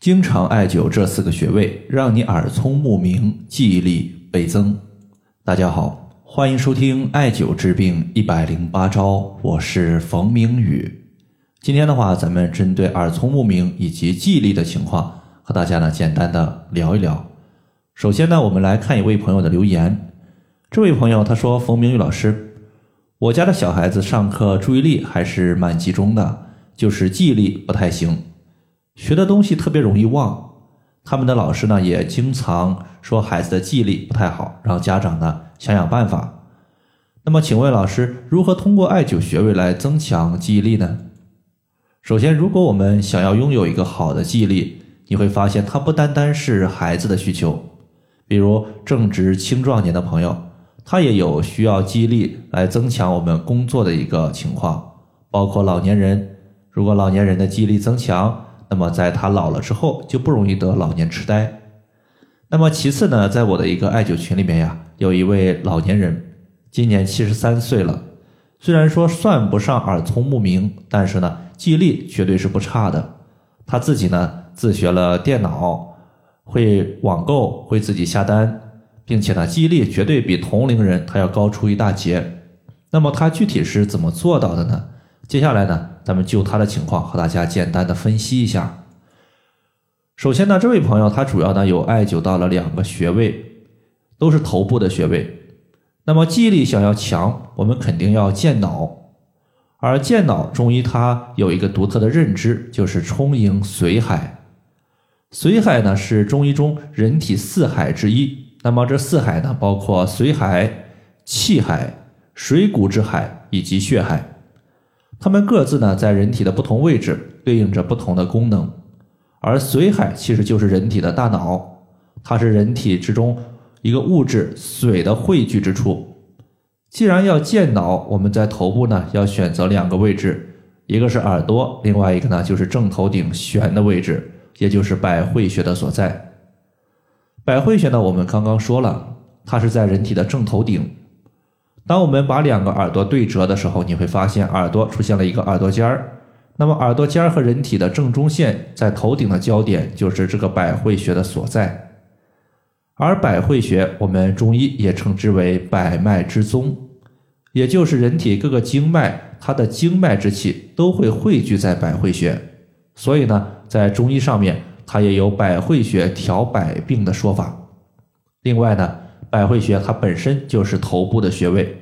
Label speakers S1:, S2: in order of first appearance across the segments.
S1: 经常艾灸这四个穴位，让你耳聪目明，记忆力倍增。大家好，欢迎收听艾灸治病一百零八招，我是冯明宇。今天的话，咱们针对耳聪目明以及记忆力的情况，和大家呢简单的聊一聊。首先呢，我们来看一位朋友的留言。这位朋友他说：“冯明宇老师，我家的小孩子上课注意力还是蛮集中的，就是记忆力不太行。”学的东西特别容易忘，他们的老师呢也经常说孩子的记忆力不太好，让家长呢想想办法。那么，请问老师如何通过艾灸穴位来增强记忆力呢？首先，如果我们想要拥有一个好的记忆力，你会发现它不单单是孩子的需求，比如正值青壮年的朋友，他也有需要记忆力来增强我们工作的一个情况，包括老年人，如果老年人的记忆力增强。那么在他老了之后，就不容易得老年痴呆。那么其次呢，在我的一个艾灸群里面呀，有一位老年人，今年七十三岁了。虽然说算不上耳聪目明，但是呢，记忆力绝对是不差的。他自己呢，自学了电脑，会网购，会自己下单，并且呢，记忆力绝对比同龄人他要高出一大截。那么他具体是怎么做到的呢？接下来呢，咱们就他的情况和大家简单的分析一下。首先呢，这位朋友他主要呢有艾灸到了两个穴位，都是头部的穴位。那么记忆力想要强，我们肯定要健脑。而健脑，中医它有一个独特的认知，就是充盈髓海。髓海呢是中医中人体四海之一。那么这四海呢，包括髓海、气海、水谷之海以及血海。它们各自呢，在人体的不同位置对应着不同的功能，而髓海其实就是人体的大脑，它是人体之中一个物质水的汇聚之处。既然要健脑，我们在头部呢要选择两个位置，一个是耳朵，另外一个呢就是正头顶悬的位置，也就是百会穴的所在。百会穴呢，我们刚刚说了，它是在人体的正头顶。当我们把两个耳朵对折的时候，你会发现耳朵出现了一个耳朵尖儿。那么耳朵尖儿和人体的正中线在头顶的交点，就是这个百会穴的所在。而百会穴，我们中医也称之为百脉之宗，也就是人体各个经脉，它的经脉之气都会汇聚在百会穴。所以呢，在中医上面，它也有百会穴调百病的说法。另外呢。百会穴它本身就是头部的穴位，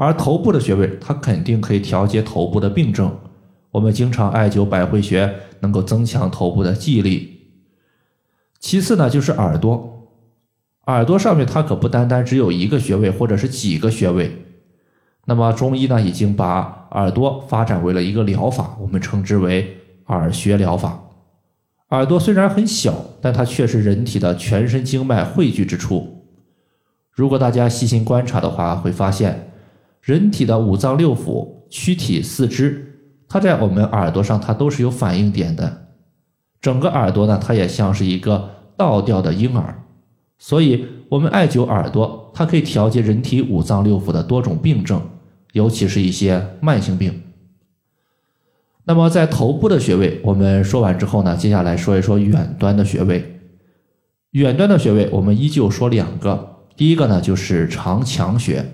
S1: 而头部的穴位它肯定可以调节头部的病症。我们经常艾灸百会穴，能够增强头部的记忆力。其次呢，就是耳朵，耳朵上面它可不单单只有一个穴位或者是几个穴位。那么中医呢，已经把耳朵发展为了一个疗法，我们称之为耳穴疗法。耳朵虽然很小，但它却是人体的全身经脉汇聚之处。如果大家细心观察的话，会发现人体的五脏六腑、躯体四肢，它在我们耳朵上，它都是有反应点的。整个耳朵呢，它也像是一个倒吊的婴儿。所以，我们艾灸耳朵，它可以调节人体五脏六腑的多种病症，尤其是一些慢性病。那么，在头部的穴位我们说完之后呢，接下来说一说远端的穴位。远端的穴位，我们依旧说两个。第一个呢，就是长强穴。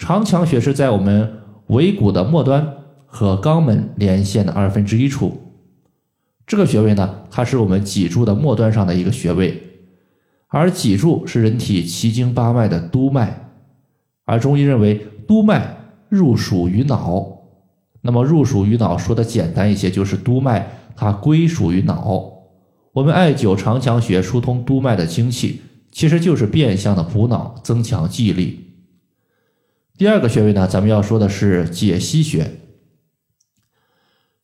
S1: 长强穴是在我们尾骨的末端和肛门连线的二分之一处。这个穴位呢，它是我们脊柱的末端上的一个穴位。而脊柱是人体奇经八脉的督脉，而中医认为督脉入属于脑。那么入属于脑，说的简单一些，就是督脉它归属于脑。我们艾灸长强穴，疏通督脉的精气。其实就是变相的补脑，增强记忆力。第二个穴位呢，咱们要说的是解析穴。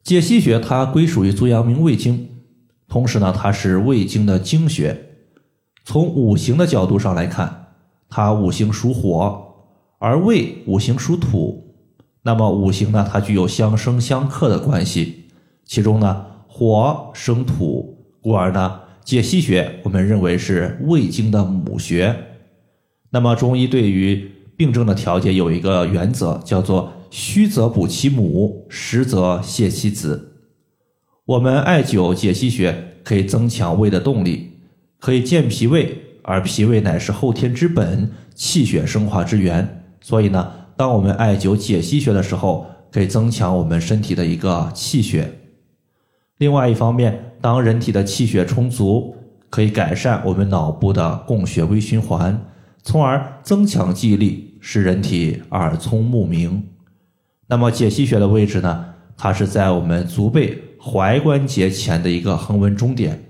S1: 解析穴它归属于足阳明胃经，同时呢，它是胃经的经穴。从五行的角度上来看，它五行属火，而胃五行属土。那么五行呢，它具有相生相克的关系。其中呢，火生土，故而呢。解析穴，我们认为是胃经的母穴。那么中医对于病症的调节有一个原则，叫做虚则补其母，实则泻其子。我们艾灸解溪穴，可以增强胃的动力，可以健脾胃，而脾胃乃是后天之本，气血生化之源。所以呢，当我们艾灸解溪穴的时候，可以增强我们身体的一个气血。另外一方面，当人体的气血充足，可以改善我们脑部的供血微循环，从而增强记忆力，使人体耳聪目明。那么解析穴的位置呢？它是在我们足背踝关节前的一个横纹中点，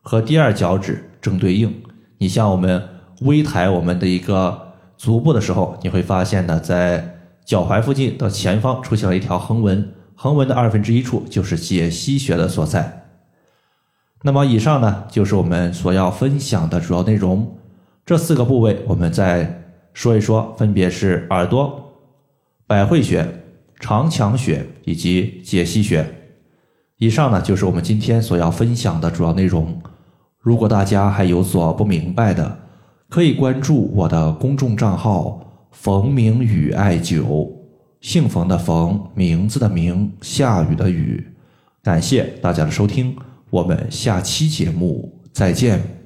S1: 和第二脚趾正对应。你像我们微抬我们的一个足部的时候，你会发现呢，在脚踝附近的前方出现了一条横纹。横纹的二分之一处就是解析穴的所在。那么以上呢，就是我们所要分享的主要内容。这四个部位我们再说一说，分别是耳朵、百会穴、长强穴以及解析穴。以上呢，就是我们今天所要分享的主要内容。如果大家还有所不明白的，可以关注我的公众账号“冯明宇艾灸”。姓冯的冯，名字的名，下雨的雨。感谢大家的收听，我们下期节目再见。